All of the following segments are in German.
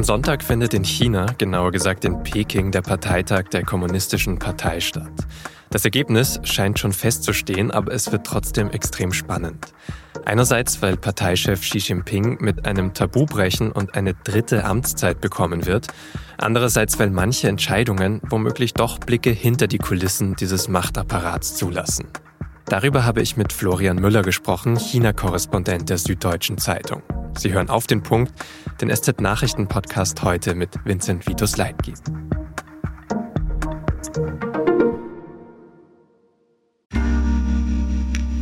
Am Sonntag findet in China, genauer gesagt in Peking, der Parteitag der Kommunistischen Partei statt. Das Ergebnis scheint schon festzustehen, aber es wird trotzdem extrem spannend. Einerseits, weil Parteichef Xi Jinping mit einem Tabu brechen und eine dritte Amtszeit bekommen wird. Andererseits, weil manche Entscheidungen womöglich doch Blicke hinter die Kulissen dieses Machtapparats zulassen. Darüber habe ich mit Florian Müller gesprochen, China-Korrespondent der Süddeutschen Zeitung. Sie hören auf den Punkt, den SZ-Nachrichten-Podcast heute mit Vincent Vitus Leitgeb.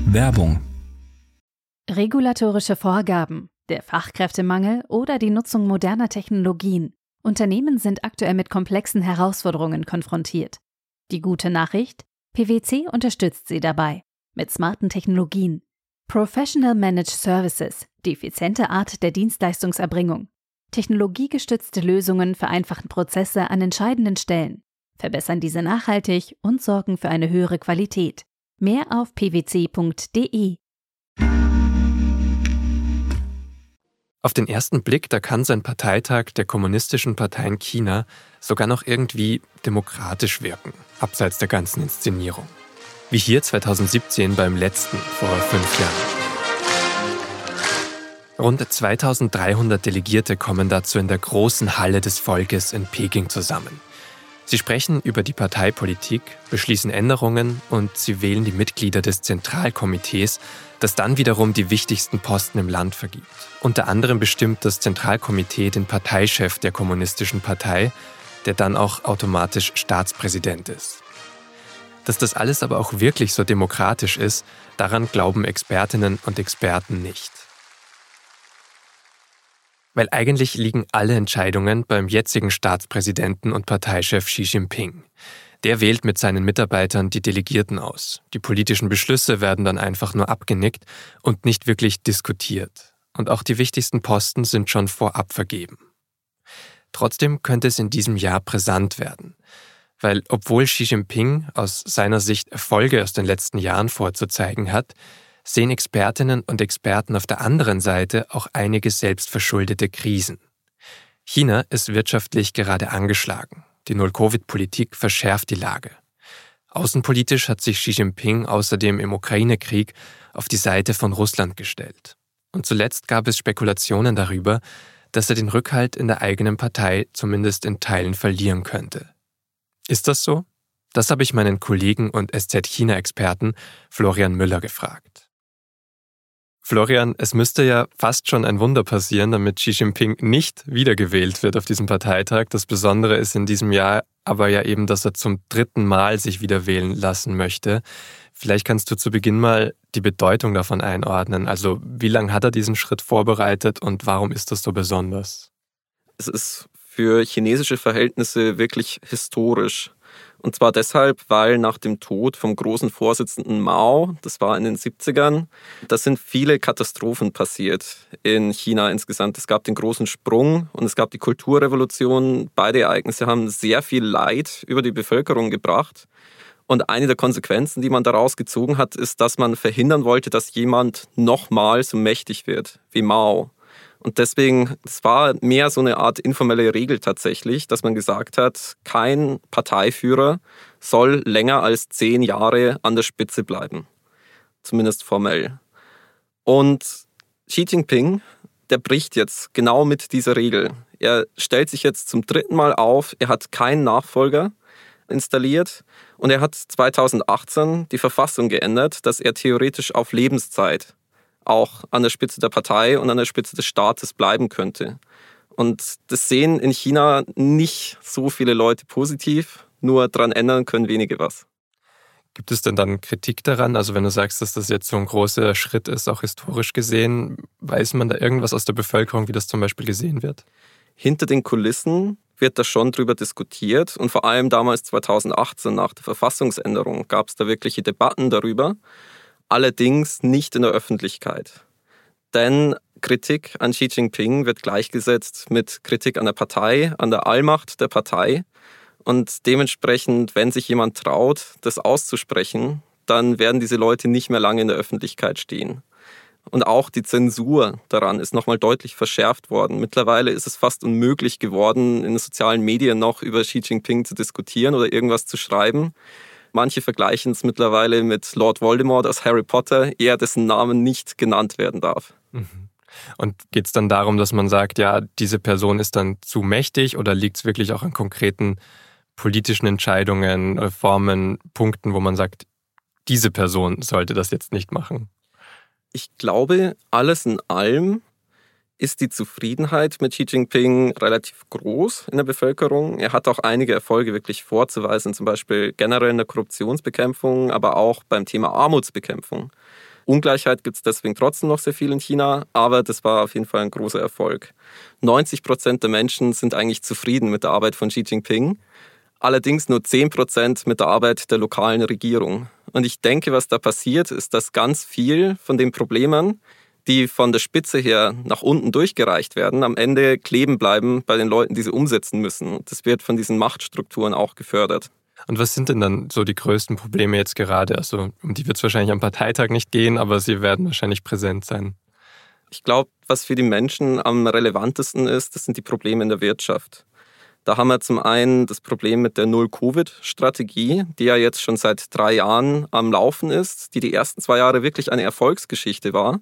Werbung Regulatorische Vorgaben, der Fachkräftemangel oder die Nutzung moderner Technologien. Unternehmen sind aktuell mit komplexen Herausforderungen konfrontiert. Die gute Nachricht? PwC unterstützt sie dabei mit smarten Technologien. Professional Managed Services, die effiziente Art der Dienstleistungserbringung. Technologiegestützte Lösungen vereinfachen Prozesse an entscheidenden Stellen, verbessern diese nachhaltig und sorgen für eine höhere Qualität. Mehr auf pwc.de. Auf den ersten Blick, da kann sein Parteitag der Kommunistischen Partei in China sogar noch irgendwie demokratisch wirken, abseits der ganzen Inszenierung. Wie hier 2017 beim letzten, vor fünf Jahren. Rund 2300 Delegierte kommen dazu in der großen Halle des Volkes in Peking zusammen. Sie sprechen über die Parteipolitik, beschließen Änderungen und sie wählen die Mitglieder des Zentralkomitees, das dann wiederum die wichtigsten Posten im Land vergibt. Unter anderem bestimmt das Zentralkomitee den Parteichef der Kommunistischen Partei, der dann auch automatisch Staatspräsident ist. Dass das alles aber auch wirklich so demokratisch ist, daran glauben Expertinnen und Experten nicht. Weil eigentlich liegen alle Entscheidungen beim jetzigen Staatspräsidenten und Parteichef Xi Jinping. Der wählt mit seinen Mitarbeitern die Delegierten aus. Die politischen Beschlüsse werden dann einfach nur abgenickt und nicht wirklich diskutiert. Und auch die wichtigsten Posten sind schon vorab vergeben. Trotzdem könnte es in diesem Jahr brisant werden. Weil obwohl Xi Jinping aus seiner Sicht Erfolge aus den letzten Jahren vorzuzeigen hat, sehen Expertinnen und Experten auf der anderen Seite auch einige selbstverschuldete Krisen. China ist wirtschaftlich gerade angeschlagen. Die Null-Covid-Politik verschärft die Lage. Außenpolitisch hat sich Xi Jinping außerdem im Ukraine-Krieg auf die Seite von Russland gestellt. Und zuletzt gab es Spekulationen darüber, dass er den Rückhalt in der eigenen Partei zumindest in Teilen verlieren könnte. Ist das so? Das habe ich meinen Kollegen und SZ-China-Experten Florian Müller gefragt. Florian, es müsste ja fast schon ein Wunder passieren, damit Xi Jinping nicht wiedergewählt wird auf diesem Parteitag. Das Besondere ist in diesem Jahr aber ja eben, dass er zum dritten Mal sich wieder wählen lassen möchte. Vielleicht kannst du zu Beginn mal die Bedeutung davon einordnen. Also wie lange hat er diesen Schritt vorbereitet und warum ist das so besonders? Es ist für chinesische Verhältnisse wirklich historisch. Und zwar deshalb, weil nach dem Tod vom großen Vorsitzenden Mao, das war in den 70ern, da sind viele Katastrophen passiert in China insgesamt. Es gab den großen Sprung und es gab die Kulturrevolution. Beide Ereignisse haben sehr viel Leid über die Bevölkerung gebracht. Und eine der Konsequenzen, die man daraus gezogen hat, ist, dass man verhindern wollte, dass jemand nochmal so mächtig wird wie Mao. Und deswegen, es war mehr so eine Art informelle Regel tatsächlich, dass man gesagt hat, kein Parteiführer soll länger als zehn Jahre an der Spitze bleiben. Zumindest formell. Und Xi Jinping, der bricht jetzt genau mit dieser Regel. Er stellt sich jetzt zum dritten Mal auf, er hat keinen Nachfolger installiert und er hat 2018 die Verfassung geändert, dass er theoretisch auf Lebenszeit auch an der Spitze der Partei und an der Spitze des Staates bleiben könnte. Und das sehen in China nicht so viele Leute positiv, nur daran ändern können wenige was. Gibt es denn dann Kritik daran? Also wenn du sagst, dass das jetzt so ein großer Schritt ist, auch historisch gesehen, weiß man da irgendwas aus der Bevölkerung, wie das zum Beispiel gesehen wird? Hinter den Kulissen wird da schon drüber diskutiert und vor allem damals 2018 nach der Verfassungsänderung gab es da wirkliche Debatten darüber allerdings nicht in der Öffentlichkeit. Denn Kritik an Xi Jinping wird gleichgesetzt mit Kritik an der Partei, an der Allmacht der Partei. Und dementsprechend, wenn sich jemand traut, das auszusprechen, dann werden diese Leute nicht mehr lange in der Öffentlichkeit stehen. Und auch die Zensur daran ist nochmal deutlich verschärft worden. Mittlerweile ist es fast unmöglich geworden, in den sozialen Medien noch über Xi Jinping zu diskutieren oder irgendwas zu schreiben. Manche vergleichen es mittlerweile mit Lord Voldemort aus Harry Potter, er dessen Namen nicht genannt werden darf. Mhm. Und geht es dann darum, dass man sagt, ja, diese Person ist dann zu mächtig oder liegt es wirklich auch an konkreten politischen Entscheidungen, Reformen, Punkten, wo man sagt, diese Person sollte das jetzt nicht machen? Ich glaube, alles in allem ist die Zufriedenheit mit Xi Jinping relativ groß in der Bevölkerung. Er hat auch einige Erfolge wirklich vorzuweisen, zum Beispiel generell in der Korruptionsbekämpfung, aber auch beim Thema Armutsbekämpfung. Ungleichheit gibt es deswegen trotzdem noch sehr viel in China, aber das war auf jeden Fall ein großer Erfolg. 90 Prozent der Menschen sind eigentlich zufrieden mit der Arbeit von Xi Jinping, allerdings nur 10 Prozent mit der Arbeit der lokalen Regierung. Und ich denke, was da passiert, ist, dass ganz viel von den Problemen, die von der Spitze her nach unten durchgereicht werden, am Ende kleben bleiben bei den Leuten, die sie umsetzen müssen. Das wird von diesen Machtstrukturen auch gefördert. Und was sind denn dann so die größten Probleme jetzt gerade? Also um die wird es wahrscheinlich am Parteitag nicht gehen, aber sie werden wahrscheinlich präsent sein. Ich glaube, was für die Menschen am relevantesten ist, das sind die Probleme in der Wirtschaft. Da haben wir zum einen das Problem mit der Null-Covid-Strategie, die ja jetzt schon seit drei Jahren am Laufen ist, die die ersten zwei Jahre wirklich eine Erfolgsgeschichte war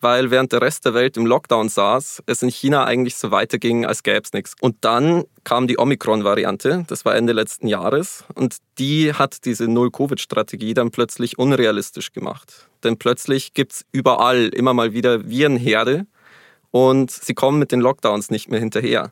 weil während der Rest der Welt im Lockdown saß, es in China eigentlich so weiterging, als gäbe es nichts. Und dann kam die Omikron-Variante, das war Ende letzten Jahres, und die hat diese Null-Covid-Strategie dann plötzlich unrealistisch gemacht. Denn plötzlich gibt es überall immer mal wieder Virenherde und sie kommen mit den Lockdowns nicht mehr hinterher.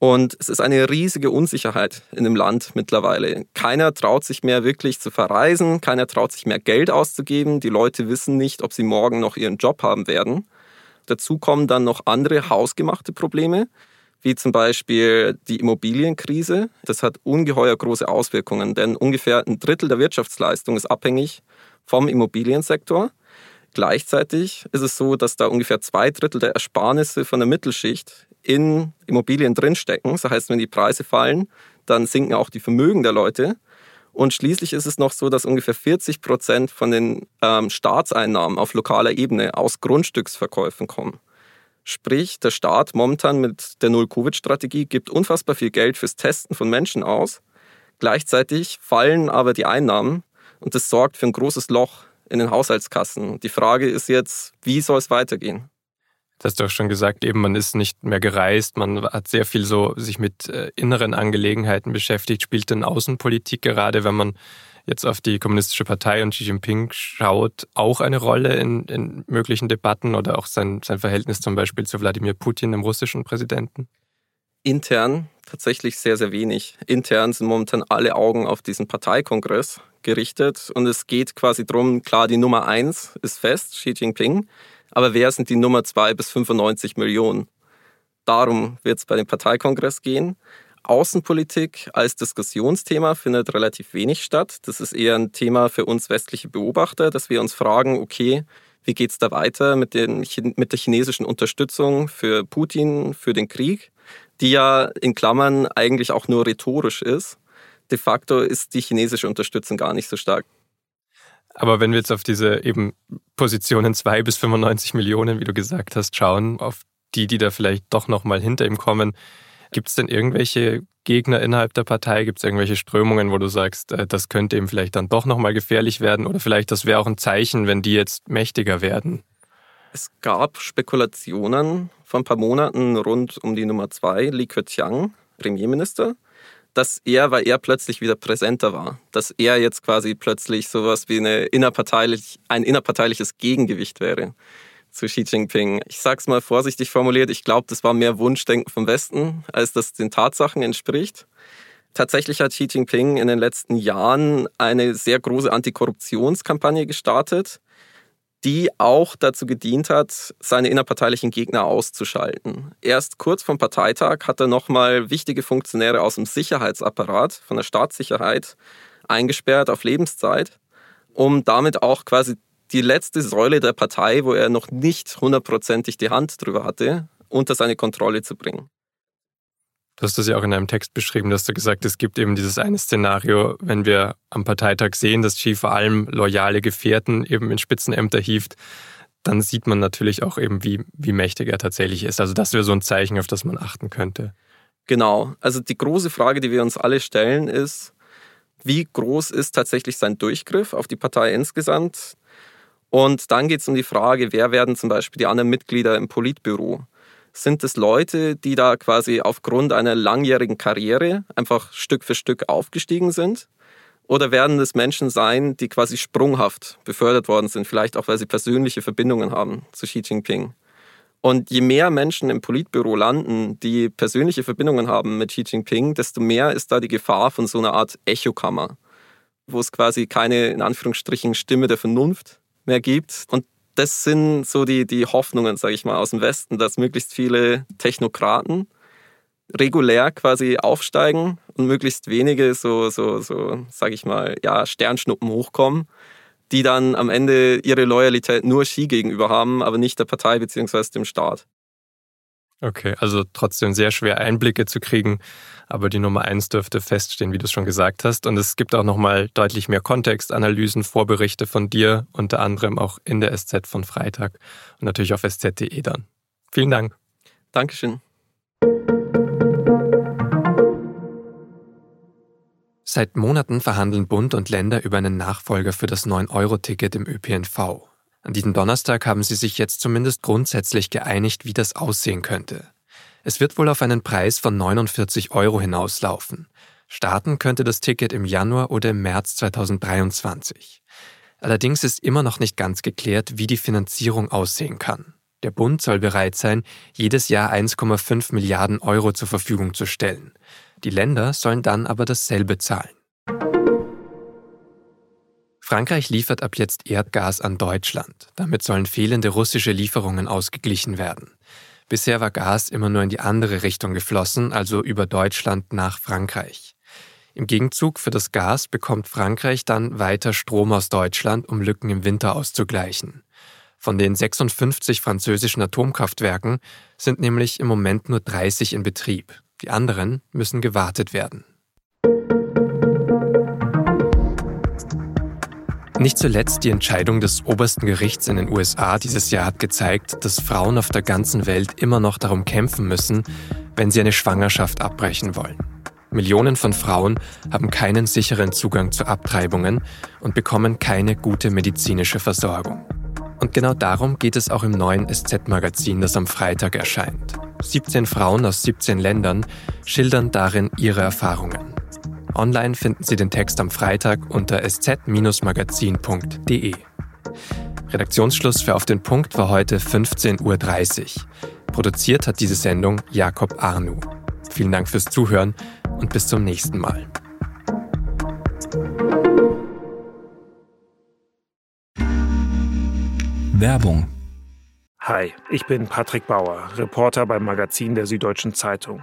Und es ist eine riesige Unsicherheit in dem Land mittlerweile. Keiner traut sich mehr wirklich zu verreisen, keiner traut sich mehr Geld auszugeben. Die Leute wissen nicht, ob sie morgen noch ihren Job haben werden. Dazu kommen dann noch andere hausgemachte Probleme, wie zum Beispiel die Immobilienkrise. Das hat ungeheuer große Auswirkungen, denn ungefähr ein Drittel der Wirtschaftsleistung ist abhängig vom Immobiliensektor. Gleichzeitig ist es so, dass da ungefähr zwei Drittel der Ersparnisse von der Mittelschicht in Immobilien drinstecken. Das heißt, wenn die Preise fallen, dann sinken auch die Vermögen der Leute. Und schließlich ist es noch so, dass ungefähr 40 Prozent von den ähm, Staatseinnahmen auf lokaler Ebene aus Grundstücksverkäufen kommen. Sprich, der Staat momentan mit der Null-Covid-Strategie gibt unfassbar viel Geld fürs Testen von Menschen aus. Gleichzeitig fallen aber die Einnahmen und das sorgt für ein großes Loch in den Haushaltskassen. Die Frage ist jetzt, wie soll es weitergehen? Du hast doch schon gesagt, eben man ist nicht mehr gereist, man hat sehr viel so sich mit äh, inneren Angelegenheiten beschäftigt. Spielt denn Außenpolitik gerade, wenn man jetzt auf die Kommunistische Partei und Xi Jinping schaut, auch eine Rolle in, in möglichen Debatten oder auch sein, sein Verhältnis zum Beispiel zu Wladimir Putin, dem russischen Präsidenten? Intern tatsächlich sehr, sehr wenig. Intern sind momentan alle Augen auf diesen Parteikongress gerichtet und es geht quasi darum, klar, die Nummer eins ist fest, Xi Jinping. Aber wer sind die Nummer 2 bis 95 Millionen? Darum wird es bei dem Parteikongress gehen. Außenpolitik als Diskussionsthema findet relativ wenig statt. Das ist eher ein Thema für uns westliche Beobachter, dass wir uns fragen, okay, wie geht es da weiter mit, den, mit der chinesischen Unterstützung für Putin, für den Krieg, die ja in Klammern eigentlich auch nur rhetorisch ist. De facto ist die chinesische Unterstützung gar nicht so stark. Aber wenn wir jetzt auf diese eben Positionen 2 bis 95 Millionen, wie du gesagt hast, schauen, auf die, die da vielleicht doch nochmal hinter ihm kommen, gibt es denn irgendwelche Gegner innerhalb der Partei? Gibt es irgendwelche Strömungen, wo du sagst, äh, das könnte ihm vielleicht dann doch nochmal gefährlich werden? Oder vielleicht das wäre auch ein Zeichen, wenn die jetzt mächtiger werden? Es gab Spekulationen vor ein paar Monaten rund um die Nummer 2, Li Keqiang, Premierminister dass er, weil er plötzlich wieder präsenter war, dass er jetzt quasi plötzlich sowas wie eine innerparteilich, ein innerparteiliches Gegengewicht wäre zu Xi Jinping. Ich sag's mal vorsichtig formuliert, ich glaube, das war mehr Wunschdenken vom Westen, als das den Tatsachen entspricht. Tatsächlich hat Xi Jinping in den letzten Jahren eine sehr große Antikorruptionskampagne gestartet, die auch dazu gedient hat, seine innerparteilichen Gegner auszuschalten. Erst kurz vom Parteitag hat er nochmal wichtige Funktionäre aus dem Sicherheitsapparat, von der Staatssicherheit, eingesperrt auf Lebenszeit, um damit auch quasi die letzte Säule der Partei, wo er noch nicht hundertprozentig die Hand drüber hatte, unter seine Kontrolle zu bringen. Du hast das ja auch in einem Text beschrieben, dass du gesagt, es gibt eben dieses eine Szenario, wenn wir am Parteitag sehen, dass Xi vor allem loyale Gefährten eben in Spitzenämter hieft, dann sieht man natürlich auch eben, wie, wie mächtig er tatsächlich ist. Also das wäre so ein Zeichen, auf das man achten könnte. Genau. Also die große Frage, die wir uns alle stellen, ist, wie groß ist tatsächlich sein Durchgriff auf die Partei insgesamt? Und dann geht es um die Frage, wer werden zum Beispiel die anderen Mitglieder im Politbüro? Sind es Leute, die da quasi aufgrund einer langjährigen Karriere einfach Stück für Stück aufgestiegen sind? Oder werden es Menschen sein, die quasi sprunghaft befördert worden sind, vielleicht auch weil sie persönliche Verbindungen haben zu Xi Jinping? Und je mehr Menschen im Politbüro landen, die persönliche Verbindungen haben mit Xi Jinping, desto mehr ist da die Gefahr von so einer Art Echokammer, wo es quasi keine, in Anführungsstrichen, Stimme der Vernunft mehr gibt. Und das sind so die, die Hoffnungen, sage ich mal, aus dem Westen, dass möglichst viele Technokraten regulär quasi aufsteigen und möglichst wenige so, so, so sage ich mal, ja, Sternschnuppen hochkommen die dann am Ende ihre Loyalität nur Ski gegenüber haben, aber nicht der Partei bzw. dem Staat. Okay, also trotzdem sehr schwer Einblicke zu kriegen, aber die Nummer eins dürfte feststehen, wie du es schon gesagt hast. Und es gibt auch nochmal deutlich mehr Kontextanalysen, Vorberichte von dir, unter anderem auch in der SZ von Freitag und natürlich auf sz.de dann. Vielen Dank. Dankeschön. Seit Monaten verhandeln Bund und Länder über einen Nachfolger für das 9-Euro-Ticket im ÖPNV. An diesem Donnerstag haben sie sich jetzt zumindest grundsätzlich geeinigt, wie das aussehen könnte. Es wird wohl auf einen Preis von 49 Euro hinauslaufen. Starten könnte das Ticket im Januar oder im März 2023. Allerdings ist immer noch nicht ganz geklärt, wie die Finanzierung aussehen kann. Der Bund soll bereit sein, jedes Jahr 1,5 Milliarden Euro zur Verfügung zu stellen. Die Länder sollen dann aber dasselbe zahlen. Frankreich liefert ab jetzt Erdgas an Deutschland. Damit sollen fehlende russische Lieferungen ausgeglichen werden. Bisher war Gas immer nur in die andere Richtung geflossen, also über Deutschland nach Frankreich. Im Gegenzug für das Gas bekommt Frankreich dann weiter Strom aus Deutschland, um Lücken im Winter auszugleichen. Von den 56 französischen Atomkraftwerken sind nämlich im Moment nur 30 in Betrieb. Die anderen müssen gewartet werden. Nicht zuletzt die Entscheidung des obersten Gerichts in den USA dieses Jahr hat gezeigt, dass Frauen auf der ganzen Welt immer noch darum kämpfen müssen, wenn sie eine Schwangerschaft abbrechen wollen. Millionen von Frauen haben keinen sicheren Zugang zu Abtreibungen und bekommen keine gute medizinische Versorgung. Und genau darum geht es auch im neuen SZ-Magazin, das am Freitag erscheint. 17 Frauen aus 17 Ländern schildern darin ihre Erfahrungen. Online finden Sie den Text am Freitag unter sz-magazin.de. Redaktionsschluss für Auf den Punkt war heute 15.30 Uhr. Produziert hat diese Sendung Jakob Arnu. Vielen Dank fürs Zuhören und bis zum nächsten Mal. Werbung Hi, ich bin Patrick Bauer, Reporter beim Magazin der Süddeutschen Zeitung.